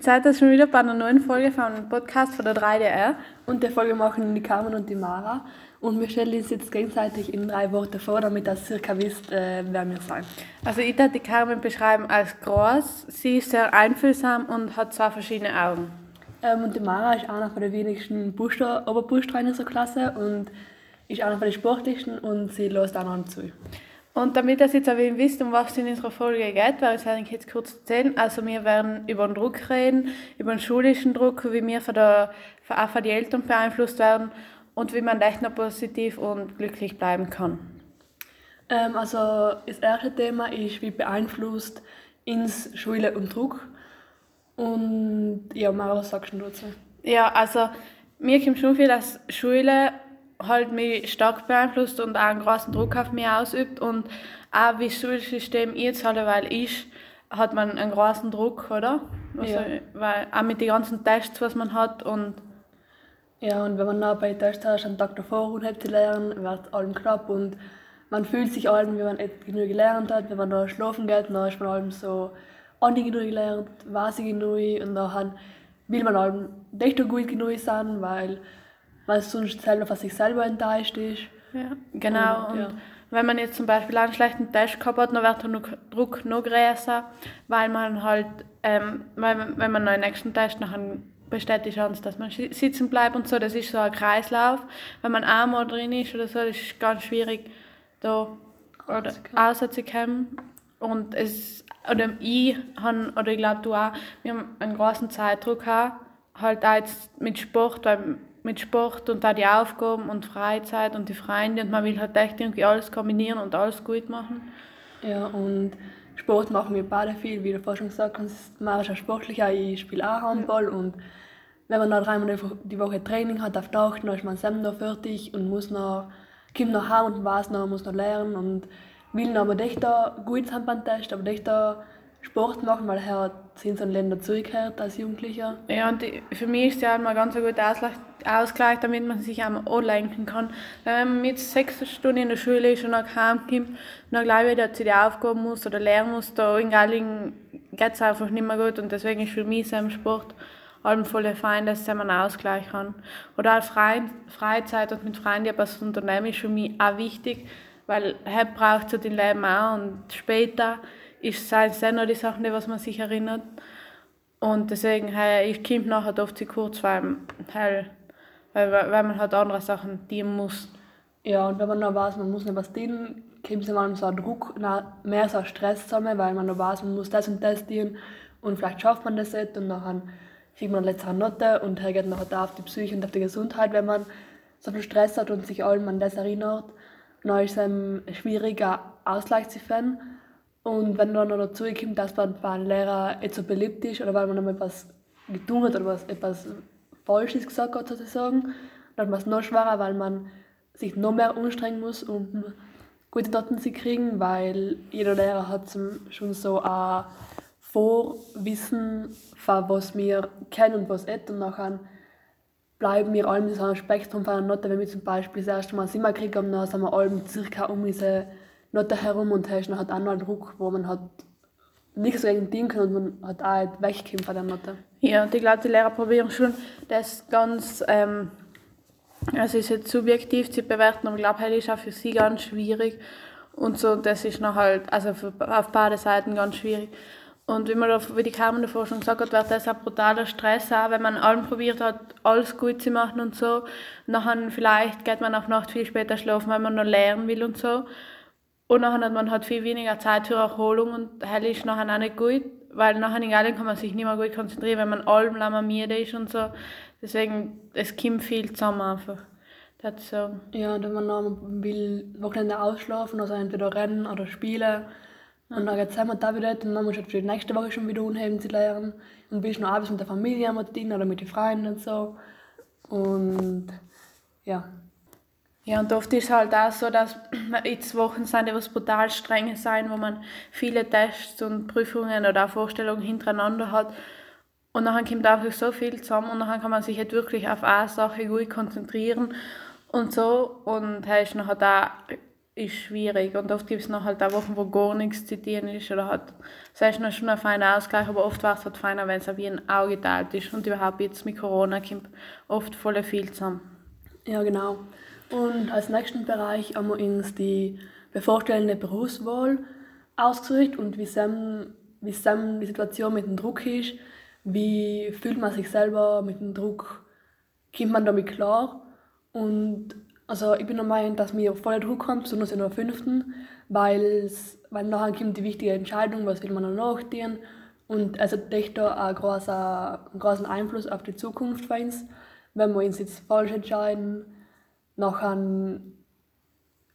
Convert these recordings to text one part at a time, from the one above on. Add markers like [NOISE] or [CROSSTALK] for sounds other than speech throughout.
Jetzt seid ihr schon wieder bei einer neuen Folge vom Podcast von der 3DR. Und die Folge machen die Carmen und die Mara. Und wir stellen uns jetzt gegenseitig in drei Worte vor, damit ihr circa wisst, äh, wer wir sind. Also ich würde die Carmen beschreiben als groß. Sie ist sehr einfühlsam und hat zwei verschiedene Augen. Ähm, und die Mara ist einer von den wenigsten Oberbuster in unserer Klasse und ist einer von den sportlichsten und sie lässt auch noch zu. Und damit ihr jetzt auch wisst, um was es in unserer Folge geht, werde ich es eigentlich jetzt kurz erzählen. Also wir werden über den Druck reden, über den schulischen Druck, wie wir von der, auch von den Eltern beeinflusst werden und wie man echt noch positiv und glücklich bleiben kann. Ähm, also das erste Thema ist, wie beeinflusst ins Schule und Druck. Und ja, Mara, was sagst du dazu? Ja, also mir kommt schon viel, dass Schule halt mich stark beeinflusst und auch einen großen Druck auf mich ausübt und auch wie das Schulsystem jetzt halt weil ist, hat man einen großen Druck, oder? Also, ja. Weil auch mit den ganzen Tests, was man hat und ja, und wenn man dann bei Tests hast, einen Tag davor unheimlich zu lernen, wird allem knapp und man fühlt sich allem, wie man genug gelernt hat. Wenn man da schlafen geht, dann ist man allem so, auch nicht genug gelernt, weiß ich genug und dann will man allem nicht so gut genug sein, weil weil sonst selber von sich selber enttäuscht ist. Ja, genau. Und, ja. wenn man jetzt zum Beispiel einen schlechten Test gehabt hat, dann wird der Druck noch größer, weil man halt, ähm, weil, wenn man noch den nächsten Test nachher besteht die Chance, dass man sitzen bleibt und so. Das ist so ein Kreislauf. Wenn man einmal drin ist oder so, das ist ganz schwierig, da rauszukommen. Und es, oder ich habe, oder ich glaube du auch, wir haben einen großen Zeitdruck gehabt, halt auch jetzt mit Sport, weil mit Sport und auch die Aufgaben und Freizeit und die Freunde und man will halt echt irgendwie alles kombinieren und alles gut machen. Ja, und Sport machen wir beide viel, wie du vorhin schon gesagt hast, man ist auch sportlicher, ich spiele auch Handball ja. und wenn man dann dreimal die Woche Training hat auf Tag, dann ist man selber noch fertig und muss noch, kommt nach Hause und weiß noch, muss noch lernen und will noch aber nicht da gut sein beim Test, aber nicht da Sport machen, weil er sind so Länder zurückgehört als Jugendlicher. Ja, und für mich ist es ja immer ganz ein guter Ausgleich, damit man sich auch anlenken kann. Wenn man mit sechs Stunden in der Schule ist und dann heimkommt und dann gleich wieder zu die Aufgaben muss oder lernen muss, da in Galling geht es einfach nicht mehr gut und deswegen ist für mich so ein Sport allem voll fein, dass man einen Ausgleich hat. Oder auch Freizeit und mit Freunden etwas unternehmen ist für mich auch wichtig, weil er braucht zu den Leben auch und später ist es auch noch die Sachen, die was man sich erinnert. Und deswegen, hey, ich komme nachher oft zu kurz, weil, weil, weil man halt andere Sachen dienen muss. Ja, und wenn man noch weiß, man muss nicht was dienen, kommt es mal so ein Druck, mehr so ein Stress zusammen, weil man noch weiß, man muss das und das dienen und vielleicht schafft man das nicht und dann kriegt man letzte Note und geht nachher da auf die Psyche und auf die Gesundheit, wenn man so viel Stress hat und sich allem an das erinnert. Dann ist es ein schwieriger Ausgleich zu finden. Und wenn dann noch dazu kommt, dass man bei einem Lehrer nicht so beliebt ist oder weil man noch etwas getan hat oder was, etwas Falsches gesagt hat, sozusagen, dann wird es noch schwerer, weil man sich noch mehr anstrengen muss, um gute Noten zu kriegen, weil jeder Lehrer hat schon so ein Vorwissen, von was wir kennen und was nicht. Und nachher bleiben wir allem in so einem Spektrum von einer Note, wenn wir zum Beispiel das erste Mal Simmer kriegen, dann sind wir allem circa um diese nicht herum und hast hat auch noch einen Druck, wo man hat nichts gegen Team kann und man hat auch wegkommen von der Note. Ja, und ich glaube, die Lehrer probieren schon, das ganz, ähm, also ist jetzt subjektiv zu bewerten, aber ich glaube, das ist auch für sie ganz schwierig und so, das ist noch halt, also für, auf beide Seiten ganz schwierig. Und wie, man da, wie die Carmen davor schon gesagt hat, wird das ein brutaler Stress auch, wenn man allem probiert hat, alles gut zu machen und so. Dann vielleicht geht man auf Nacht viel später schlafen, weil man noch lernen will und so. Und dann hat man halt viel weniger Zeit für Erholung und das ist nachher auch nicht gut, weil nachher in Gallien kann man sich nicht mehr gut konzentrieren, wenn man allem müde ist und so. Deswegen, es kommt viel zusammen einfach. Das so. Ja, und wenn man dann will Wochenende ausschlafen, also entweder rennen oder spielen, und dann geht es einmal da wieder und dann musst du halt für die nächste Woche schon wieder unheimlich zu lernen. Und bist noch abends mit der Familie denen oder mit den Freunden und so. Und ja. Ja, und oft ist es halt auch so, dass [CLEARS THROAT] jetzt Wochen sind, die brutal streng sein, wo man viele Tests und Prüfungen oder auch Vorstellungen hintereinander hat. Und dann kommt einfach so viel zusammen und dann kann man sich halt wirklich auf eine Sache gut konzentrieren und so. Und er ist nachher da ist schwierig. Und oft gibt es noch halt auch Wochen, wo gar nichts zitieren ist. Oder halt, das ist noch schon ein feiner Ausgleich, aber oft war es halt feiner, wenn es wie ein Auge geteilt ist. Und überhaupt jetzt mit Corona kommt oft voll viel zusammen. Ja, genau. Und als nächsten Bereich haben wir uns die bevorstehende Berufswahl ausgesucht und wie Sam, wie Sam die Situation mit dem Druck ist, wie fühlt man sich selber mit dem Druck, kommt man damit klar? Und also ich bin der Meinung, dass mir voller Druck kommt, besonders in der fünften, weil nachher kommt die wichtige Entscheidung, was will man noch nachdenken und hat echt da einen großen, einen großen Einfluss auf die Zukunft für uns, wenn wir uns jetzt falsch entscheiden, nachher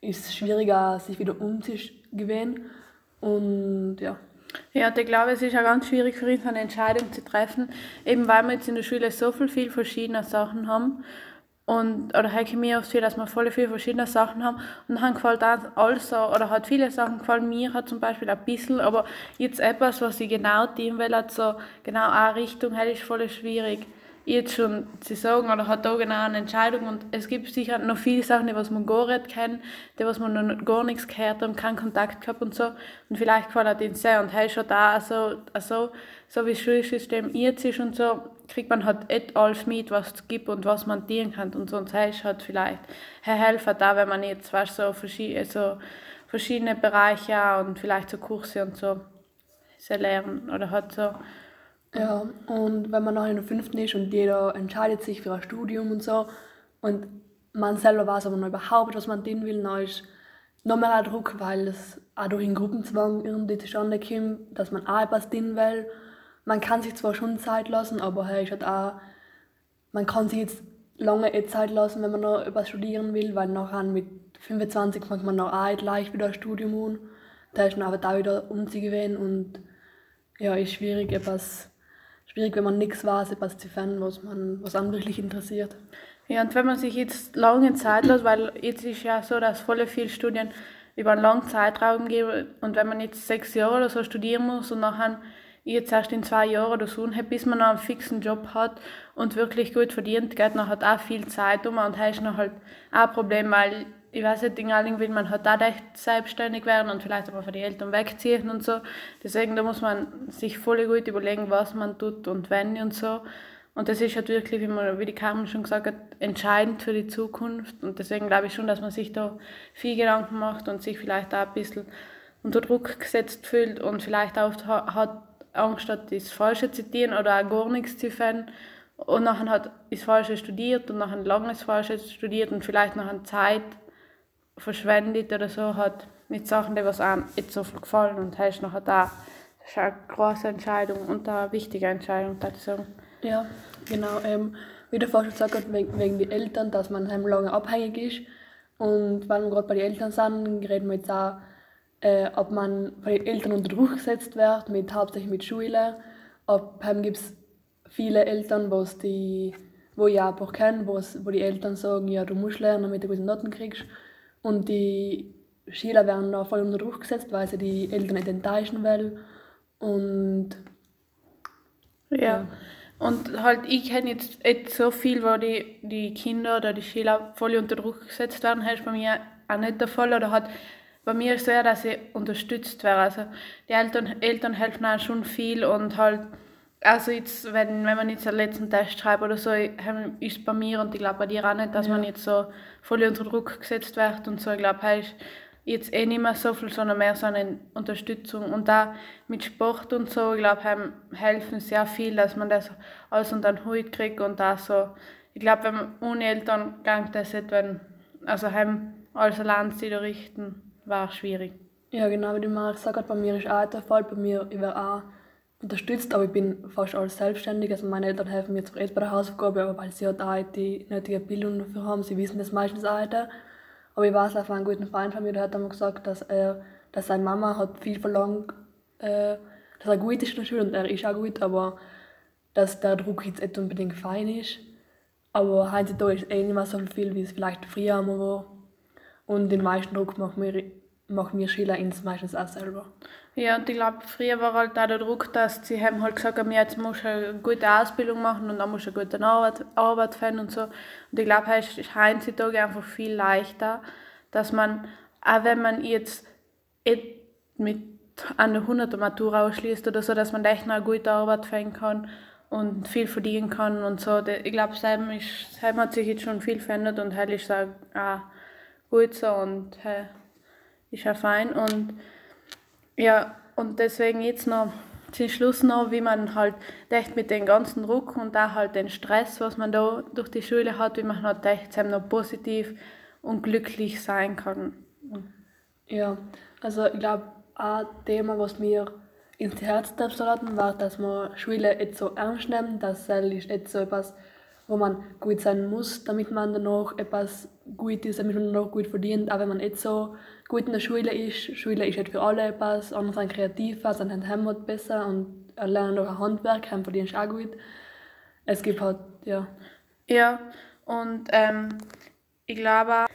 ist es schwieriger, sich wieder umzugewöhnen. Und ja. Ja, ich glaube, es ist auch ganz schwierig für uns, eine Entscheidung zu treffen, eben weil wir jetzt in der Schule so viel, viel verschiedene Sachen haben. Und, oder ich mir oft viel, dass wir voll viele verschiedene Sachen haben. Und dann gefällt auch alles so, oder hat viele Sachen gefallen mir, hat zum Beispiel ein bisschen, aber jetzt etwas, was ich genau tun will, hat so genau eine Richtung, halt ist voll schwierig jetzt schon zu sagen oder hat da genau eine Entscheidung und es gibt sicher noch viele Sachen, die was man gar nicht kennt, die was man noch gar nichts gehört haben, keinen Kontakt gehabt und so. Und vielleicht gefällt ihnen sehr und hey schon da also, also so wie das Schulsystem jetzt ist und so kriegt man halt et alles mit, was es gibt und was man dienen kann. Und so und heißt halt vielleicht hey, helfen da, wenn man jetzt weißt, so, verschiedene, so verschiedene Bereiche und vielleicht so Kurse und so sehr lernen oder hat so ja, und wenn man noch in der fünften ist und jeder entscheidet sich für ein Studium und so und man selber weiß aber noch überhaupt, was man tun will, dann ist noch mehr ein Druck, weil es auch durch den Gruppenzwang irgendwie zustande kommt, dass man auch etwas tun will. Man kann sich zwar schon Zeit lassen, aber hey, ist halt auch, man kann sich jetzt lange eh Zeit lassen, wenn man noch etwas studieren will, weil nachher mit 25 fängt man noch auch gleich wieder ein Studium an. Da ist man aber da wieder umzugewöhnen und ja, ist schwierig, etwas schwierig, wenn man nichts weiß, etwas zu finden, was man was einen wirklich interessiert. Ja, und wenn man sich jetzt lange Zeit lässt, weil jetzt ist ja so, dass voll viele Studien über einen langen Zeitraum geben und wenn man jetzt sechs Jahre oder so studieren muss und nachher jetzt erst in zwei Jahren oder so hat, bis man noch einen fixen Job hat und wirklich gut verdient, geht noch halt auch viel Zeit um und das ist noch halt auch ein Problem, weil ich weiß nicht, in Alling will man halt auch echt selbstständig werden und vielleicht aber von den Eltern wegziehen und so. Deswegen, da muss man sich voll gut überlegen, was man tut und wenn und so. Und das ist halt wirklich, wie, man, wie die Carmen schon gesagt hat, entscheidend für die Zukunft. Und deswegen glaube ich schon, dass man sich da viel Gedanken macht und sich vielleicht auch ein bisschen unter Druck gesetzt fühlt und vielleicht auch hat Angst hat, das Falsche zu zitieren oder auch gar nichts zu finden. Und nachher hat das Falsche studiert und nachher lange das Falsche studiert und vielleicht eine Zeit verschwendet oder so hat mit Sachen, die was einem nicht so viel gefallen und hast nachher da. Das ist eine große Entscheidung und eine wichtige Entscheidung, würde. Ja, genau. Ähm, wie der Forscher gesagt hat, wegen, wegen den Eltern, dass man halt lange abhängig ist. Und weil wir gerade bei den Eltern sind, reden wir jetzt auch, äh, ob man bei den Eltern unter Druck gesetzt wird, mit, hauptsächlich mit Schule. Ob ähm, gibt es viele Eltern, wo's die, wo ich auch kenne, wo die Eltern sagen, ja, du musst lernen, damit du gute Noten kriegst. Und die Schüler werden da voll unter Druck gesetzt, weil sie die Eltern nicht enttäuschen wollen. Und ja. ja. Und halt, ich kenne jetzt, jetzt so viel, wo die, die Kinder oder die Schüler voll unter Druck gesetzt werden, das ist bei mir auch nicht der Fall. Oder halt, bei mir ist es eher, dass sie unterstützt werden. Also die Eltern, Eltern helfen auch schon viel und halt also jetzt, wenn, wenn man jetzt einen letzten Test schreibt oder so, ist bei mir und ich glaube bei dir auch nicht, dass ja. man jetzt so voll unter Druck gesetzt wird und so. Ich glaube, ist jetzt eh nicht mehr so viel, sondern mehr so eine Unterstützung. Und da mit Sport und so, ich glaube, helfen sehr viel, dass man das alles unter den Hut kriegt und da so. Ich glaube, wenn man ohne Eltern gang das nicht, wenn, also heim alles allein zu richten, war schwierig. Ja, genau, wie du gesagt hast, bei mir ist auch der Fall, bei mir, ich auch unterstützt, aber ich bin fast alles selbstständig. Also meine Eltern helfen mir jetzt bei der Hausaufgabe, aber weil sie halt auch die nötige Bildung dafür haben, sie wissen das meistens auch. Aber ich weiß auch von einem guten Freund von mir, der hat einmal gesagt, dass, er, dass seine Mama hat viel verlangt, äh, dass er gut ist in der Schule und er ist auch gut, aber dass der Druck jetzt nicht unbedingt fein ist. Aber heutzutage ist eh nicht mehr so viel, wie es vielleicht früher einmal war. Und den meisten Druck machen wir, machen wir Schüler meistens auch selber. Ja, und ich glaube, früher war halt auch der Druck, dass sie haben halt gesagt haben, jetzt musst du eine gute Ausbildung machen und dann musst du eine gute Arbeit, Arbeit finden und so. Und ich glaube, es ist heutzutage einfach viel leichter, dass man auch wenn man jetzt mit der 100er Matura ausschließt oder so, dass man echt noch eine gute Arbeit finden kann und viel verdienen kann und so. Ich glaube, seitdem, seitdem hat sich jetzt schon viel verändert und heute ist es auch gut so und hey, ist auch fein. Und ja, und deswegen jetzt noch zum Schluss noch, wie man halt echt mit dem ganzen Druck und auch halt den Stress, was man da durch die Schule hat, wie man halt echt noch positiv und glücklich sein kann. Ja, also ich glaube, ein Thema, was mir ins Herz hatten, war, dass man Schule nicht so ernst nimmt, dass es nicht so etwas, wo man gut sein muss, damit man dann noch etwas gut ist, damit man noch gut verdient, auch wenn man nicht so gut in der Schule ist. Schule ist nicht für alle etwas, andere sind kreativer, sind halt Heimat besser und lernen noch ein Handwerk, haben verdienst auch gut. Es gibt halt, ja. Ja, und ähm, ich glaube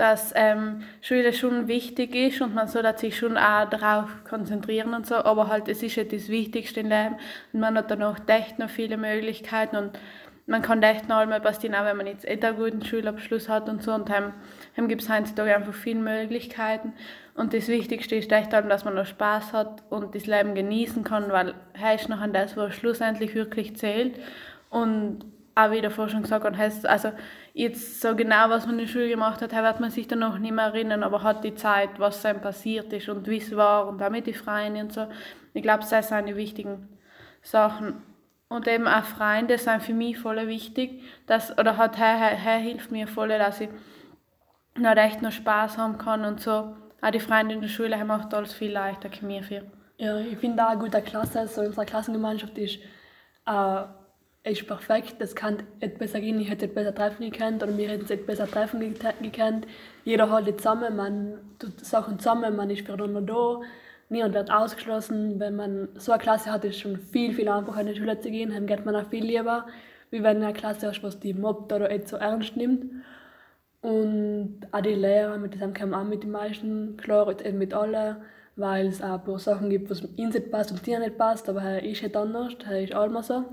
dass ähm, Schule schon wichtig ist und man soll sich schon auch darauf konzentrieren und so, aber halt es ist ja das Wichtigste im Leben und man hat dann auch echt noch viele Möglichkeiten und man kann echt noch einmal was auch wenn man jetzt eh einen guten Schulabschluss hat und so und dann, dann gibt es heutzutage einfach viele Möglichkeiten und das Wichtigste ist echt, dass man noch Spaß hat und das Leben genießen kann, weil heißt noch an das, was schlussendlich wirklich zählt und auch wie davor schon gesagt heißt also jetzt so genau, was man in der Schule gemacht hat, wird man sich dann noch nicht mehr erinnern, aber hat die Zeit, was einem passiert ist und wie es war und auch mit den Freien und so. Ich glaube, das sind die wichtigen Sachen. Und eben auch Freunde sind für mich voll wichtig, dass, oder hat her, her hilft mir voll, dass ich noch echt noch Spaß haben kann und so. Auch die Freunde in der Schule haben macht alles viel leichter für. Ja, ich finde auch eine gute Klasse, so unsere Klassengemeinschaft ist äh, ist perfekt, das kann nicht besser gehen, ich hätte es besser treffen gekannt oder wir hätten es besser treffen gekannt. Jeder hält zusammen, man tut Sachen zusammen, man ist füreinander da, niemand wird ausgeschlossen. Wenn man so eine Klasse hat, ist es schon viel, viel einfacher in die Schule zu gehen, dann geht man auch viel lieber, wie wenn eine Klasse hast, was die mobbt oder nicht so ernst nimmt. Und auch die Lehrer, mit denen kommen auch mit den meisten klar, nicht mit allen weil es auch ein paar Sachen gibt, was ihm nicht passt und dir nicht passt, aber er ist halt anders, er ist immer so. Mhm.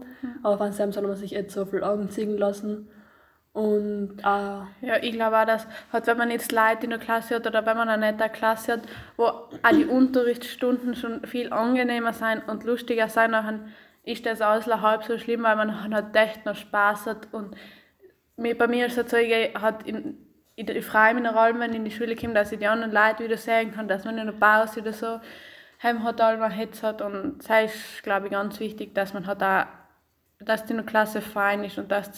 Aber von seinem soll man sich nicht so viel Augen ziehen lassen. Und äh, ja, ich glaube auch, dass halt, wenn man jetzt Leute in der Klasse hat oder wenn man eine nette Klasse hat, wo auch die Unterrichtsstunden schon viel angenehmer sein und lustiger sein, dann ist das alles halb so schlimm, weil man halt echt noch Spaß hat. Und bei mir ist es so, ich hat in, ich freue mich allem, wenn ich in die Schule komme, dass ich die anderen Leute wieder sehen kann, dass man in der Pause oder so heim hat, allem Hetz hat und das ist, glaube ich, ganz wichtig, dass man halt auch, dass die Klasse fein ist und dass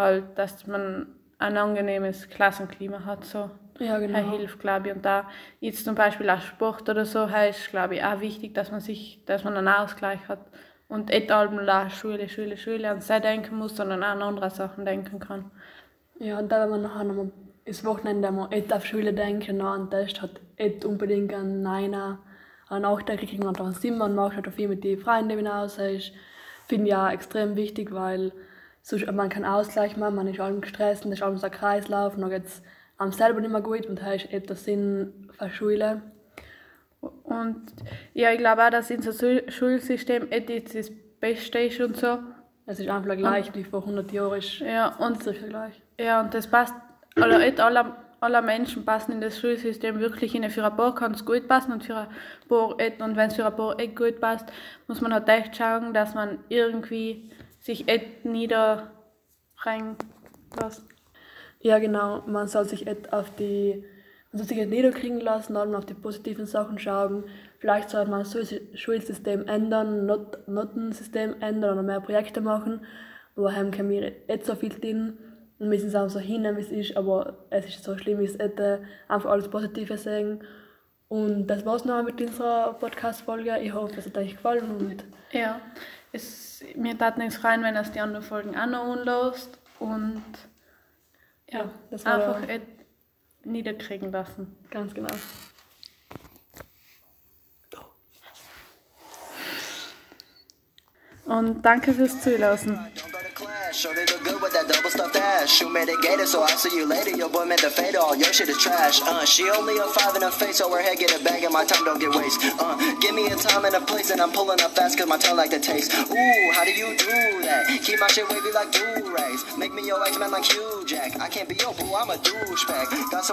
halt, dass man ein angenehmes Klassenklima hat, so. Ja, genau. Das hilft, glaube ich. Und da jetzt zum Beispiel auch Sport oder so, ist, glaube ich, auch wichtig, dass man sich, dass man einen Ausgleich hat und nicht allem Schule, Schule, Schule an sich denken muss, sondern auch an andere Sachen denken kann. Ja, und da, wenn man nachher nochmal das Wochenende mal nicht auf Schule denken, an einen Test hat nicht unbedingt an einer an Nachdenken kriegen und dann sind man macht halt viel mit den Freunden aus ist finde ich auch extrem wichtig, weil sonst, man kann Ausgleich machen, man ist allem gestresst und ist allem so ein Kreislauf und dann geht es einem selber nicht mehr gut und da ist etwas Sinn für Schule. Und ja, ich glaube auch, dass unser Schulsystem nicht das Beste ist und so. Es ist einfach gleich wie vor 100 Jahren. Ist ja, und, sicher gleich. Ja, und das passt oder nicht alle, alle Menschen passen in das Schulsystem wirklich hin. Für ein paar kann es gut passen und für ein paar nicht. Und wenn es für ein paar nicht gut passt, muss man halt echt schauen, dass man irgendwie sich nicht niederbringen lässt. Ja, genau. Man soll sich nicht auf die man soll sich nicht niederkriegen lassen, sondern auf die positiven Sachen schauen. Vielleicht sollte man das Schulsystem ändern, Not Notensystem ändern oder mehr Projekte machen. Aber haben wir nicht so viel drin und müssen es auch so hinnehmen, wie es ist, aber es ist so schlimm, wie es ist, einfach alles Positive sagen. Und das war's noch mit unserer Podcast-Folge. Ich hoffe, es hat euch gefallen. Und ja, es, mir tat nichts rein, wenn es die anderen Folgen auch noch unlost. Und ja, ja das war einfach niederkriegen lassen. Ganz genau. Und danke fürs Zuhören. With that double stuffed ass. It gator, so I'll see you later. Your boy meant to fade all. Your shit is trash. Uh, she only a five in her face, so her head get a bag and my time don't get waste. Uh, give me a time and a place, and I'm pulling up fast cause my tongue like the taste. Ooh, how do you do that? Keep my shit wavy like do rays. Make me your X-Man like Hugh Jack. I can't be your boo, I'm a douchebag. Got some